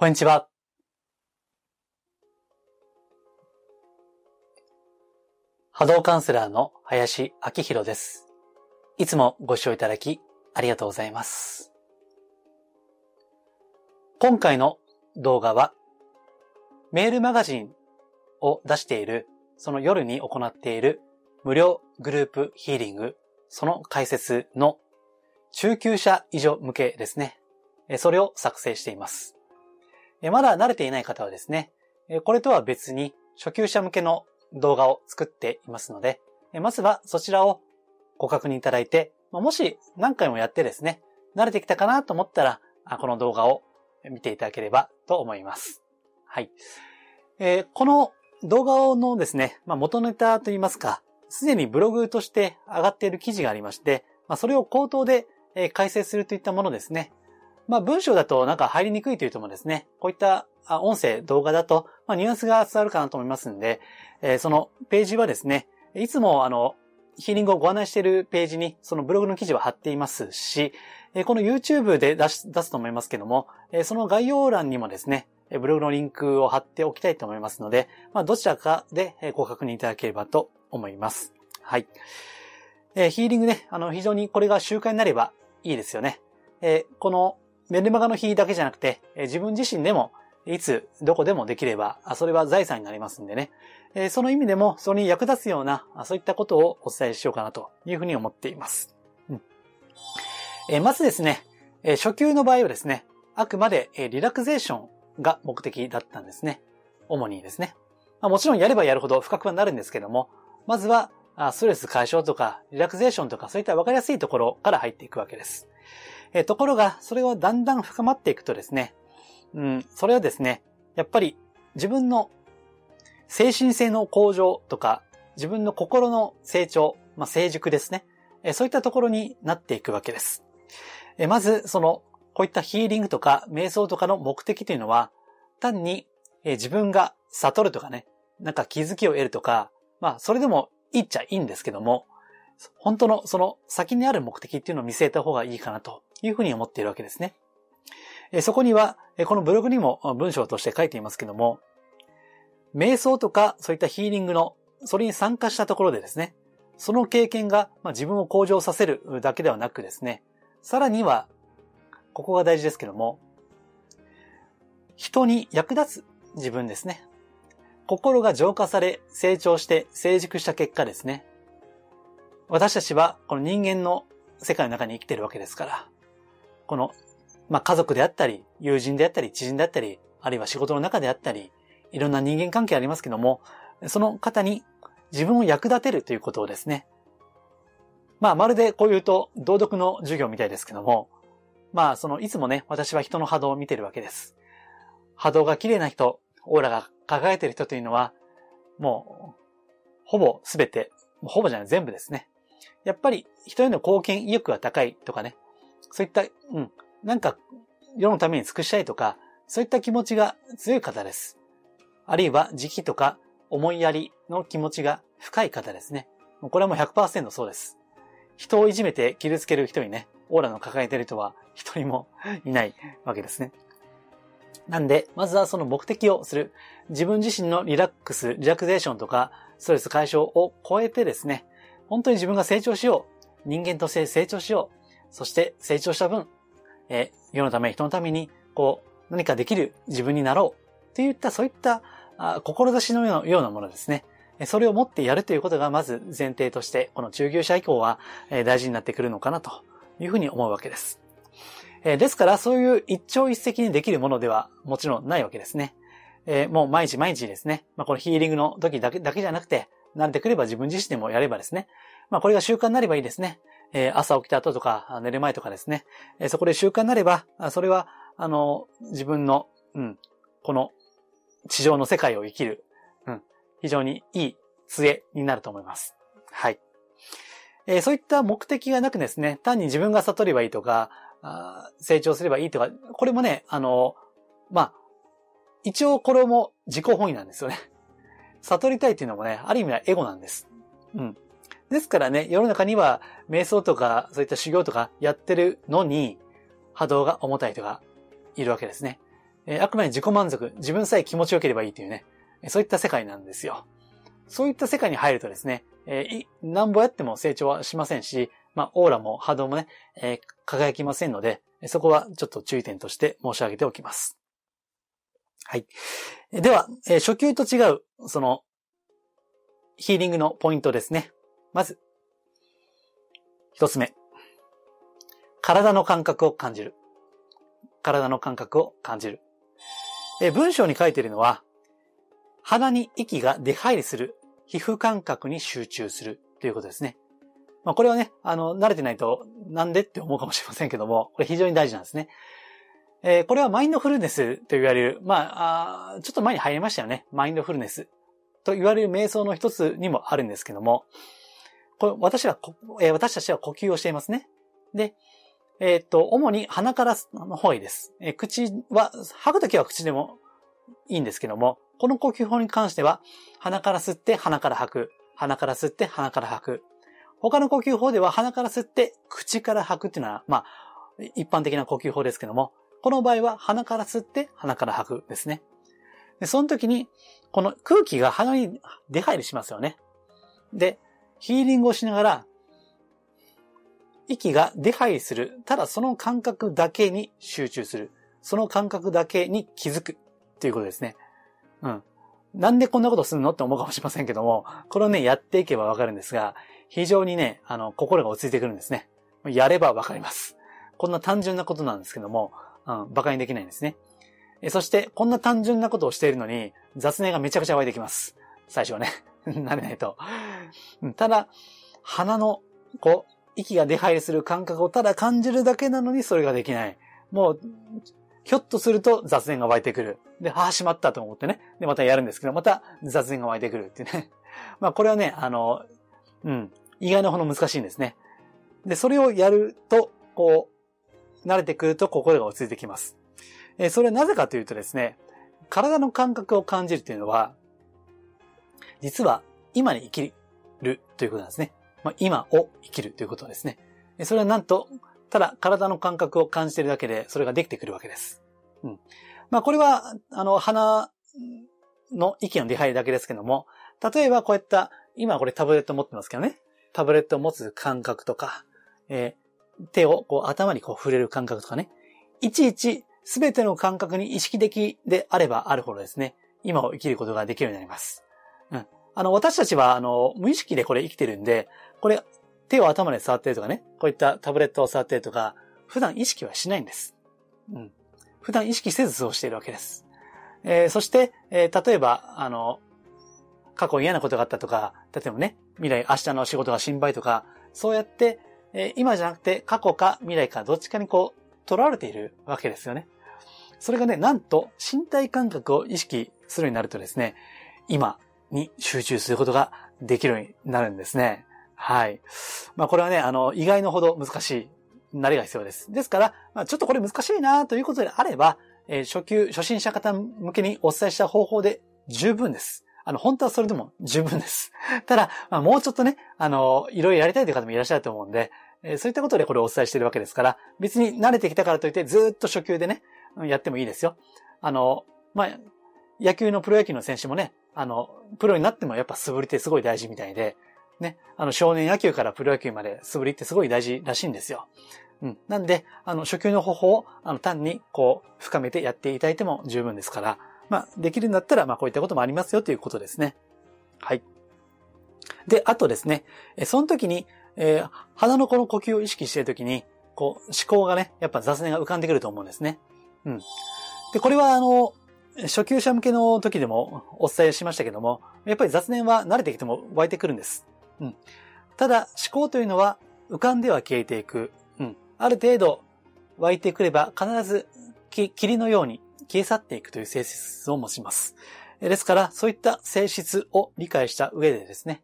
こんにちは。波動カウンセラーの林明宏です。いつもご視聴いただきありがとうございます。今回の動画はメールマガジンを出しているその夜に行っている無料グループヒーリングその解説の中級者以上向けですね。それを作成しています。まだ慣れていない方はですね、これとは別に初級者向けの動画を作っていますので、まずはそちらをご確認いただいて、もし何回もやってですね、慣れてきたかなと思ったら、この動画を見ていただければと思います。はい。えー、この動画のですね、まあ、元ネタといいますか、すでにブログとして上がっている記事がありまして、まあ、それを口頭で解説するといったものですね。まあ文章だとなんか入りにくいというともですね、こういった音声、動画だと、まあニュアンスが伝わるかなと思いますんで、えー、そのページはですね、いつもあの、ヒーリングをご案内しているページに、そのブログの記事は貼っていますし、この YouTube で出すと思いますけども、その概要欄にもですね、ブログのリンクを貼っておきたいと思いますので、まあ、どちらかでご確認いただければと思います。はい。ヒーリングね、あの、非常にこれが習慣になればいいですよね。えこのメルマガの日だけじゃなくて、自分自身でもいつ、どこでもできれば、それは財産になりますんでね。その意味でも、それに役立つような、そういったことをお伝えしようかなというふうに思っています。うん、まずですね、初級の場合はですね、あくまでリラクゼーションが目的だったんですね。主にですね。もちろんやればやるほど深くはなるんですけども、まずはストレス解消とか、リラクゼーションとか、そういった分かりやすいところから入っていくわけです。えところが、それをだんだん深まっていくとですね、うん、それはですね、やっぱり自分の精神性の向上とか、自分の心の成長、まあ、成熟ですね。えそういったところになっていくわけです。えまず、その、こういったヒーリングとか瞑想とかの目的というのは、単に、え自分が悟るとかね、なんか気づきを得るとか、まあ、それでもいいっちゃいいんですけども、本当のその先にある目的っていうのを見据えた方がいいかなというふうに思っているわけですね。そこには、このブログにも文章として書いていますけども、瞑想とかそういったヒーリングの、それに参加したところでですね、その経験が自分を向上させるだけではなくですね、さらには、ここが大事ですけども、人に役立つ自分ですね。心が浄化され、成長して成熟した結果ですね。私たちはこの人間の世界の中に生きているわけですから、この、まあ、家族であったり、友人であったり、知人であったり、あるいは仕事の中であったり、いろんな人間関係ありますけども、その方に自分を役立てるということをですね、まあ、まるでこう言うと、道読の授業みたいですけども、まあ、その、いつもね、私は人の波動を見てるわけです。波動が綺麗な人、オーラが輝いてる人というのは、もう、ほぼすべて、ほぼじゃない、全部ですね。やっぱり人への貢献意欲が高いとかね、そういった、うん、なんか世のために尽くしたいとか、そういった気持ちが強い方です。あるいは時期とか思いやりの気持ちが深い方ですね。これはもう100%そうです。人をいじめて傷つける人にね、オーラの抱えてる人は一人もいないわけですね。なんで、まずはその目的をする。自分自身のリラックス、リラクゼーションとか、ストレス解消を超えてですね、本当に自分が成長しよう。人間として成長しよう。そして成長した分、え世のため、人のために、こう、何かできる自分になろう。っていった、そういったあ志のようなものですね。それを持ってやるということがまず前提として、この中級者以降は大事になってくるのかなというふうに思うわけです。ですから、そういう一朝一夕にできるものではもちろんないわけですね。もう毎日毎日ですね、まあ、このヒーリングの時だけだけじゃなくて、慣れてくれば自分自身でもやればですね、まあこれが習慣になればいいですね。えー、朝起きた後とか寝る前とかですね、えー、そこで習慣になれば、それは、あの、自分の、うん、この地上の世界を生きる、うん、非常にいい杖になると思います。はい。えー、そういった目的がなくですね、単に自分が悟ればいいとか、あ成長すればいいとか、これもね、あの、まあ、一応これも自己本位なんですよね。悟りたいっていうのもね、ある意味はエゴなんです。うん。ですからね、世の中には瞑想とかそういった修行とかやってるのに波動が重たい人がいるわけですね。えー、あくまで自己満足、自分さえ気持ちよければいいというね、そういった世界なんですよ。そういった世界に入るとですね、えー、なんぼやっても成長はしませんし、まあ、オーラも波動もね、えー、輝きませんので、そこはちょっと注意点として申し上げておきます。はい。では、えー、初級と違う、その、ヒーリングのポイントですね。まず、一つ目。体の感覚を感じる。体の感覚を感じる。え文章に書いているのは、鼻に息が出入りする皮膚感覚に集中するということですね。まあ、これはね、あの、慣れてないとなんでって思うかもしれませんけども、これ非常に大事なんですね。えー、これはマインドフルネスと言われる、まああ、ちょっと前に入りましたよね。マインドフルネスと言われる瞑想の一つにもあるんですけども、こ私は、えー、私たちは呼吸をしていますね。で、えー、っと、主に鼻からの方がいいです。えー、口は、吐くときは口でもいいんですけども、この呼吸法に関しては、鼻から吸って鼻から吐く。鼻から吸って鼻から吐く。他の呼吸法では鼻から吸って口から吐くっていうのは、まあ、一般的な呼吸法ですけども、この場合は鼻から吸って鼻から吐くですね。で、その時に、この空気が鼻に出入りしますよね。で、ヒーリングをしながら、息が出入りする。ただその感覚だけに集中する。その感覚だけに気づく。っていうことですね。うん。なんでこんなことするのって思うかもしれませんけども、これをね、やっていけばわかるんですが、非常にね、あの、心が落ち着いてくるんですね。やればわかります。こんな単純なことなんですけども、うん、馬鹿にできないんですね。そして、こんな単純なことをしているのに、雑念がめちゃくちゃ湧いてきます。最初はね。慣れないと。ただ、鼻の、こう、息が出入りする感覚をただ感じるだけなのにそれができない。もう、ひょっとすると雑念が湧いてくる。で、ああ、しまったと思ってね。で、またやるんですけど、また雑念が湧いてくるっていうね。まあ、これはね、あの、うん、意外なほど難しいんですね。で、それをやると、こう、慣れてくると心が落ち着いてきます。えー、それはなぜかというとですね、体の感覚を感じるというのは、実は今に生きるということなんですね。まあ、今を生きるということですね。それはなんと、ただ体の感覚を感じているだけで、それができてくるわけです。うん。まあ、これは、あの、鼻の息の出入りだけですけども、例えばこういった、今これタブレット持ってますけどね、タブレットを持つ感覚とか、えー、手をこう頭にこう触れる感覚とかね、いちいちすべての感覚に意識的であればあるほどですね、今を生きることができるようになります。あの、私たちは、あの、無意識でこれ生きてるんで、これ、手を頭で触ってるとかね、こういったタブレットを触ってるとか、普段意識はしないんです。うん。普段意識せずそうしているわけです。えー、そして、えー、例えば、あの、過去嫌なことがあったとか、例えばね、未来、明日の仕事が心配とか、そうやって、えー、今じゃなくて過去か未来かどっちかにこう、取られているわけですよね。それがね、なんと身体感覚を意識するようになるとですね、今に集中することができるようになるんですね。はい。まあこれはね、あの、意外のほど難しい、慣れが必要です。ですから、まあちょっとこれ難しいなということであれば、えー、初級、初心者方向けにお伝えした方法で十分です。あの、本当はそれでも十分です。ただ、まあ、もうちょっとね、あの、いろいろやりたいという方もいらっしゃると思うんで、えー、そういったことでこれをお伝えしているわけですから、別に慣れてきたからといってずっと初級でね、やってもいいですよ。あの、まあ、野球のプロ野球の選手もね、あの、プロになってもやっぱ素振りってすごい大事みたいで、ね、あの、少年野球からプロ野球まで素振りってすごい大事らしいんですよ。うん。なんで、あの、初級の方法を、あの、単に、こう、深めてやっていただいても十分ですから、まあ、できるんだったら、まあ、こういったこともありますよということですね。はい。で、あとですね、えその時に、えー、鼻のこの呼吸を意識している時に、こう、思考がね、やっぱ雑念が浮かんでくると思うんですね。うん。で、これはあの、初級者向けの時でもお伝えしましたけども、やっぱり雑念は慣れてきても湧いてくるんです。うん。ただ、思考というのは浮かんでは消えていく。うん。ある程度湧いてくれば必ず霧のように消え去っていくという性質を持ちます。ですから、そういった性質を理解した上でですね、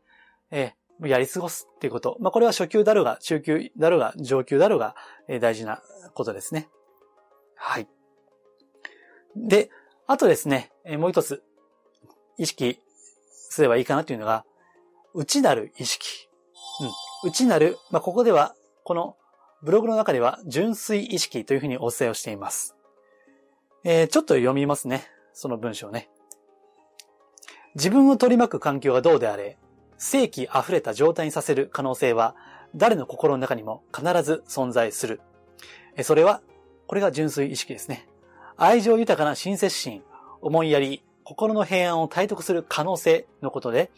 えー、やり過ごすっていうこと。まあ、これは初級だろうが、中級だろうが、上級だろうが、えー、大事なことですね。はい。で、あとですね、え、もう一つ、意識すればいいかなというのが、内なる意識。うん。内なる、まあ、ここでは、このブログの中では純粋意識というふうにお伝えをしています。えー、ちょっと読みますね。その文章ね。自分を取り巻く環境がどうであれ、正気溢れた状態にさせる可能性は、誰の心の中にも必ず存在する。それは、これが純粋意識ですね。愛情豊かな親切心、思いやり、心の平安を体得する可能性のことで、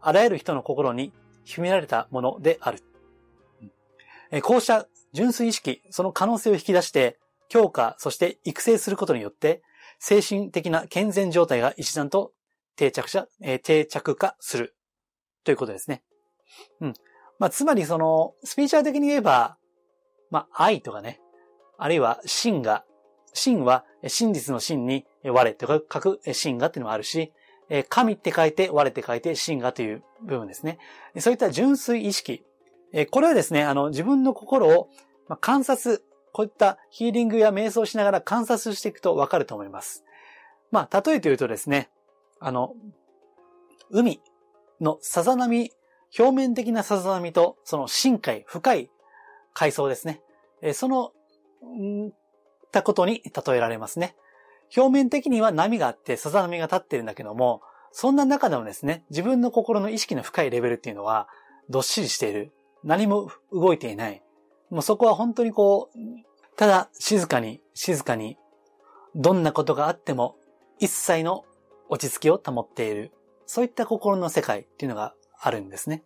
あらゆる人の心に秘められたものである。こうした純粋意識、その可能性を引き出して、強化、そして育成することによって、精神的な健全状態が一段と定着者、え、定着化する。ということですね。うん。まあ、つまりその、スピーチャー的に言えば、まあ、愛とかね、あるいは真が、真は真実の真に我と書く真がっていうのもあるし、神って書いて我って書いて真がという部分ですね。そういった純粋意識。これはですね、あの、自分の心を観察、こういったヒーリングや瞑想しながら観察していくとわかると思います。まあ、例えて言うとですね、あの、海のさざ波、表面的なさざ波と、その深海、深い海藻ですね。その、んたことに例えられますね。表面的には波があってさざ波が立ってるんだけども、そんな中でもですね、自分の心の意識の深いレベルっていうのは、どっしりしている。何も動いていない。もうそこは本当にこう、ただ静かに、静かに、どんなことがあっても、一切の落ち着きを保っている。そういった心の世界っていうのがあるんですね。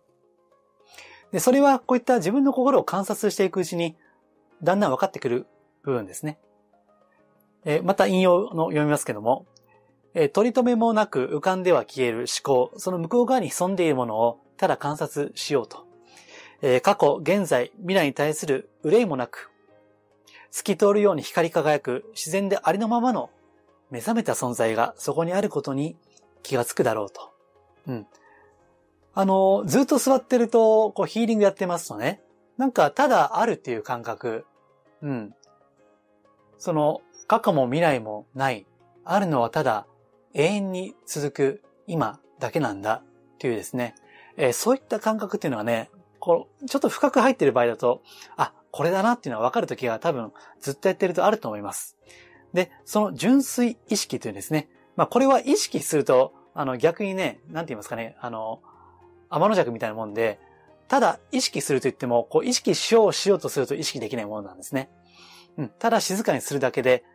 で、それはこういった自分の心を観察していくうちに、だんだん分かってくる部分ですね。えー、また引用の読みますけども、えー、取り留めもなく浮かんでは消える思考、その向こう側に潜んでいるものをただ観察しようと。えー、過去、現在、未来に対する憂いもなく、透き通るように光り輝く自然でありのままの目覚めた存在がそこにあることに気がつくだろうと。うん。あの、ずっと座ってると、こうヒーリングやってますとね、なんかただあるっていう感覚、うん。その、過去も未来もない。あるのはただ永遠に続く今だけなんだっていうですね、えー、そういった感覚っていうのはね、こう、ちょっと深く入ってる場合だと、あ、これだなっていうのは分かるときが多分ずっとやってるとあると思います。で、その純粋意識というんですね、まあこれは意識すると、あの逆にね、なんて言いますかね、あの、天の弱みたいなもんで、ただ意識すると言っても、こう意識しようしようとすると意識できないものなんですね。うん、ただ静かにするだけで、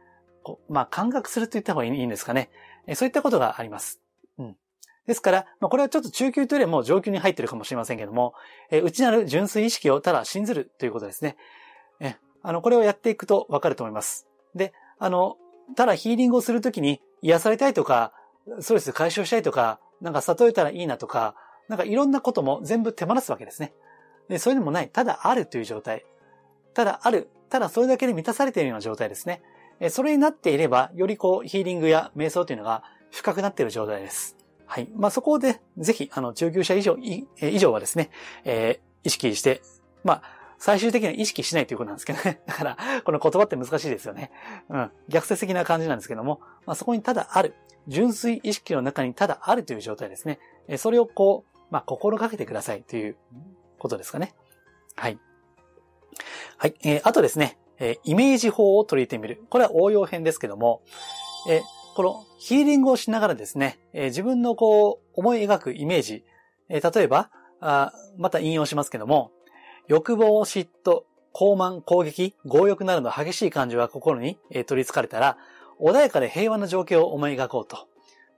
こまあ、感覚すると言った方がいいんですかね。そういったことがあります。うん。ですから、まあ、これはちょっと中級というよりも上級に入ってるかもしれませんけども、え内なる純粋意識をただ信ずるということですね。えあの、これをやっていくとわかると思います。で、あの、ただヒーリングをするときに癒されたいとか、ストレス解消したいとか、なんか悟れたらいいなとか、なんかいろんなことも全部手放すわけですね。で、そういうのもない。ただあるという状態。ただある。ただそれだけで満たされているような状態ですね。それになっていれば、よりこう、ヒーリングや瞑想というのが深くなっている状態です。はい。まあ、そこで、ぜひ、あの、中級者以上、以上はですね、えー、意識して、まあ、最終的には意識しないということなんですけどね。だから、この言葉って難しいですよね。うん。逆説的な感じなんですけども、まあ、そこにただある。純粋意識の中にただあるという状態ですね。えそれをこう、まあ、心がけてくださいということですかね。はい。はい。えー、あとですね、え、イメージ法を取り入れてみる。これは応用編ですけども、え、このヒーリングをしながらですね、え、自分のこう、思い描くイメージ、え、例えばあ、また引用しますけども、欲望、嫉妬、高慢、攻撃、強欲などの激しい感情が心に、え、取り憑かれたら、穏やかで平和な状況を思い描こうと。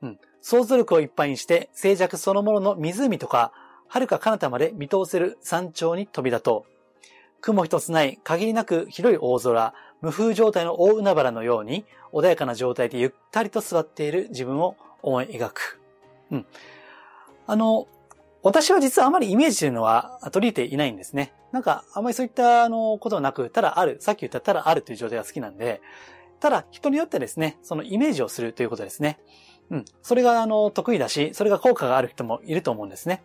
うん。想像力をいっぱいにして、静寂そのものの湖とか、遥か彼方まで見通せる山頂に飛び立とう。雲一つない限りなく広い大空、無風状態の大海原のように、穏やかな状態でゆったりと座っている自分を思い描く。うん。あの、私は実はあまりイメージというのは取り入れていないんですね。なんか、あまりそういったあのことはなく、ただある、さっき言ったただあるという状態が好きなんで、ただ人によってですね、そのイメージをするということですね。うん。それがあの得意だし、それが効果がある人もいると思うんですね。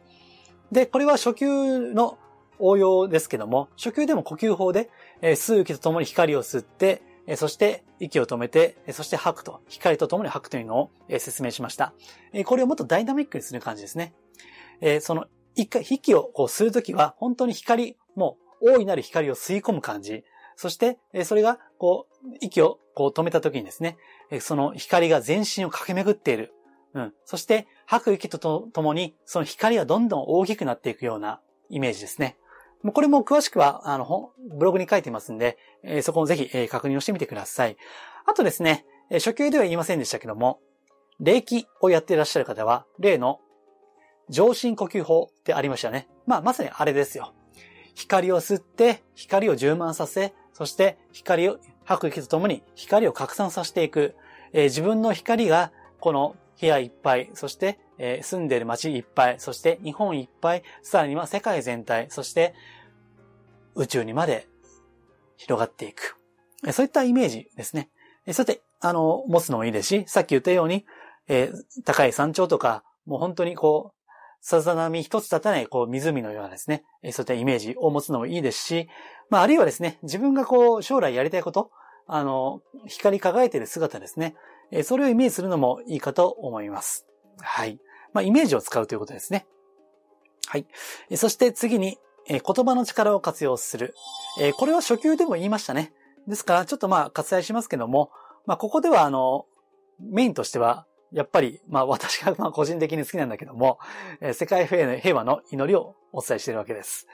で、これは初級の応用ですけども、初級でも呼吸法で、え吸う息とともに光を吸って、えそして息を止めて、そして吐くと、光とともに吐くというのを、え説明しました。えこれをもっとダイナミックにする感じですね。えその、一回、息をこう吸うときは、本当に光、もう大いなる光を吸い込む感じ。そして、それが、こう、息をこう止めた時にですね、その光が全身を駆け巡っている。うん。そして、吐く息とともに、その光がどんどん大きくなっていくようなイメージですね。これも詳しくは、あの、ブログに書いてますんで、そこをぜひ、確認をしてみてください。あとですね、初級では言いませんでしたけども、霊気をやっていらっしゃる方は、例の上心呼吸法ってありましたね。まあ、まさにあれですよ。光を吸って、光を充満させ、そして光を吐く息とともに光を拡散させていく。えー、自分の光がこの部屋いっぱい、そして、えー、住んでる街いっぱい、そして日本いっぱい、さらには世界全体、そして宇宙にまで広がっていく。そういったイメージですね。そうやって、あの、持つのもいいですし、さっき言ったように、えー、高い山頂とか、もう本当にこう、さざ波一つ立たない、こう、湖のようなですねえ、そういったイメージを持つのもいいですし、まあ、あるいはですね、自分がこう、将来やりたいこと、あの、光り輝いている姿ですねえ、それをイメージするのもいいかと思います。はい。まあ、イメージを使うということですね。はい。そして次に、言葉の力を活用するえ。これは初級でも言いましたね。ですから、ちょっとまあ、割愛しますけども、まあ、ここではあの、メインとしては、やっぱり、まあ 私がまあ個人的に好きなんだけども、え、世界平和の祈りをお伝えしているわけです。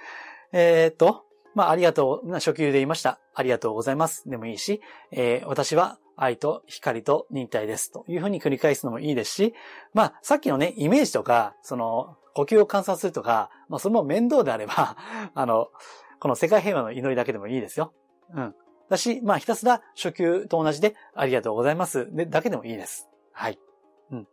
えー、っと、まあありがとう、初級で言いました。ありがとうございます。でもいいし、えー、私は愛と光と忍耐です。というふうに繰り返すのもいいですし、まあさっきのね、イメージとか、その、呼吸を観察するとか、まあそれも面倒であれば、あの、この世界平和の祈りだけでもいいですよ。うん。だし、まあひたすら初級と同じでありがとうございます。で、だけでもいいです。はい。うん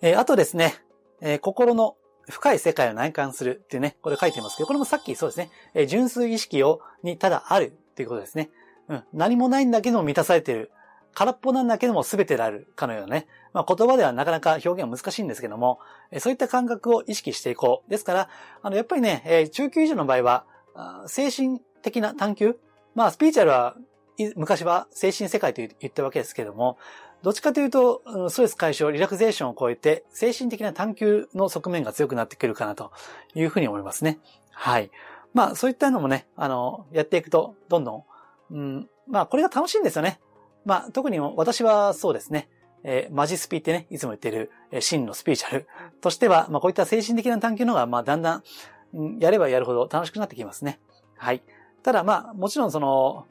えー、あとですね、えー、心の深い世界を内観するっていうね、これ書いてますけど、これもさっきそうですね、えー、純粋意識を、にただあるっていうことですね。うん。何もないんだけども満たされている。空っぽなんだけども全てであるかのようなね。まあ、言葉ではなかなか表現は難しいんですけども、え、そういった感覚を意識していこう。ですから、あの、やっぱりね、え、中級以上の場合は、精神的な探求？まあ、スピーチャルは、昔は精神世界と言ったわけですけども、どっちかというと、ストレス解消、リラクゼーションを超えて、精神的な探求の側面が強くなってくるかなというふうに思いますね。はい。まあ、そういったのもね、あの、やっていくと、どんどん、うん、まあ、これが楽しいんですよね。まあ、特に私はそうですね。えー、マジスピってね、いつも言ってる、えー、真のスピーチャルとしては、まあ、こういった精神的な探求の方が、まあ、だんだん、うん、やればやるほど楽しくなってきますね。はい。ただ、まあ、もちろんその、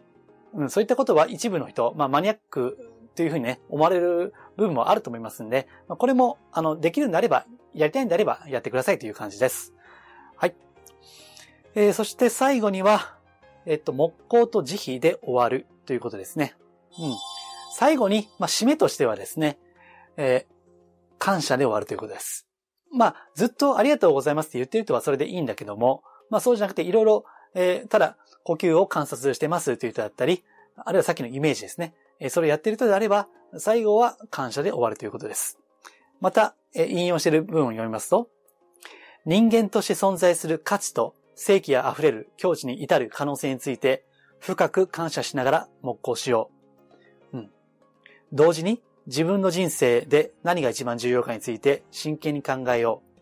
うん、そういったことは一部の人、まあ、マニアックというふうにね、思われる部分もあると思いますんで、まあこれも、あの、できるんであれば、やりたいんであれば、やってくださいという感じです。はい。えー、そして最後には、えっと、木工と慈悲で終わるということですね。うん。最後に、まあ、締めとしてはですね、えー、感謝で終わるということです。まあ、ずっとありがとうございますって言ってる人はそれでいいんだけども、まあそうじゃなくていろいろ、えー、ただ呼吸を観察してますという人だったり、あるいはさっきのイメージですね。えそれをやってる人であれば、最後は感謝で終わるということです。また、え引用している部分を読みますと、人間として存在する価値と正気や溢れる境地に至る可能性について、深く感謝しながら木工しよう。うん。同時に、自分の人生で何が一番重要かについて真剣に考えよう。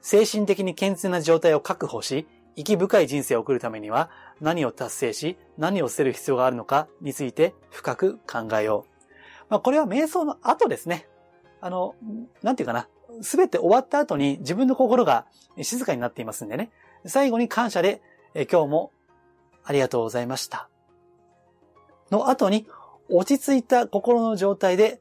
精神的に健全な状態を確保し、生き深い人生を送るためには、何を達成し、何を捨てる必要があるのかについて深く考えよう。まあ、これは瞑想の後ですね。あの、なんていうかな。すべて終わった後に自分の心が静かになっていますんでね。最後に感謝で、え今日もありがとうございました。の後に落ち着いた心の状態で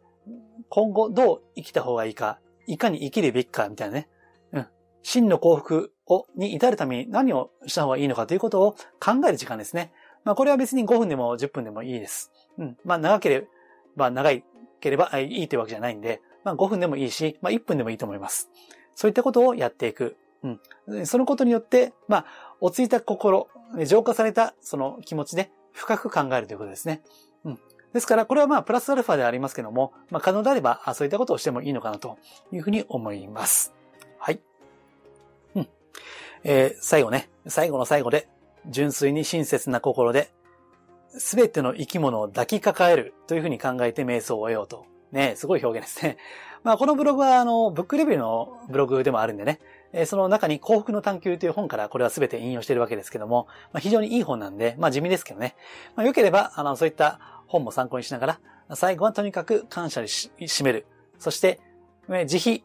今後どう生きた方がいいか、いかに生きるべきかみたいなね。うん。真の幸福を、に至るために何をした方がいいのかということを考える時間ですね。まあこれは別に5分でも10分でもいいです。うん。まあ長ければ長いければいいというわけじゃないんで、まあ5分でもいいし、まあ1分でもいいと思います。そういったことをやっていく。うん。そのことによって、まあ、落ち着いた心、浄化されたその気持ちで深く考えるということですね。うん。ですから、これはまあ、プラスアルファでありますけども、まあ、可能であれば、そういったことをしてもいいのかなというふうに思います。はい。うんえー、最後ね、最後の最後で、純粋に親切な心で、すべての生き物を抱きかかえるというふうに考えて瞑想を終えようと。ね、すごい表現ですね。まあ、このブログは、あの、ブックレビューのブログでもあるんでね、えその中に幸福の探求という本からこれは全て引用しているわけですけども、まあ、非常にいい本なんで、まあ地味ですけどね。まあ良ければ、あの、そういった本も参考にしながら、最後はとにかく感謝に締める。そして、え慈悲、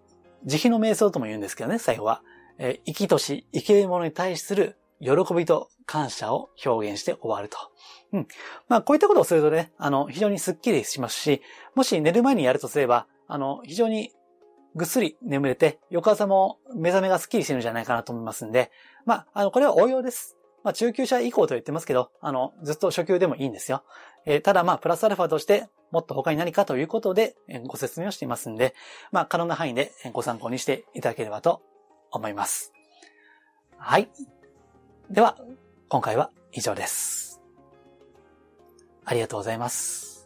慈悲の瞑想とも言うんですけどね、最後は。え生きとし、生きるものに対する喜びと感謝を表現して終わると。うん。まあ、こういったことをするとね、あの、非常にスッキリしますし、もし寝る前にやるとすれば、あの、非常にぐっすり眠れて、翌朝も目覚めがスッキリしてるんじゃないかなと思いますんで、まあ、あの、これは応用です。まあ、中級者以降と言ってますけど、あの、ずっと初級でもいいんですよ。えー、ただまあ、プラスアルファとして、もっと他に何かということで、えご説明をしていますんで、まあ、可能な範囲でご参考にしていただければと思います。はい。では、今回は以上です。ありがとうございます。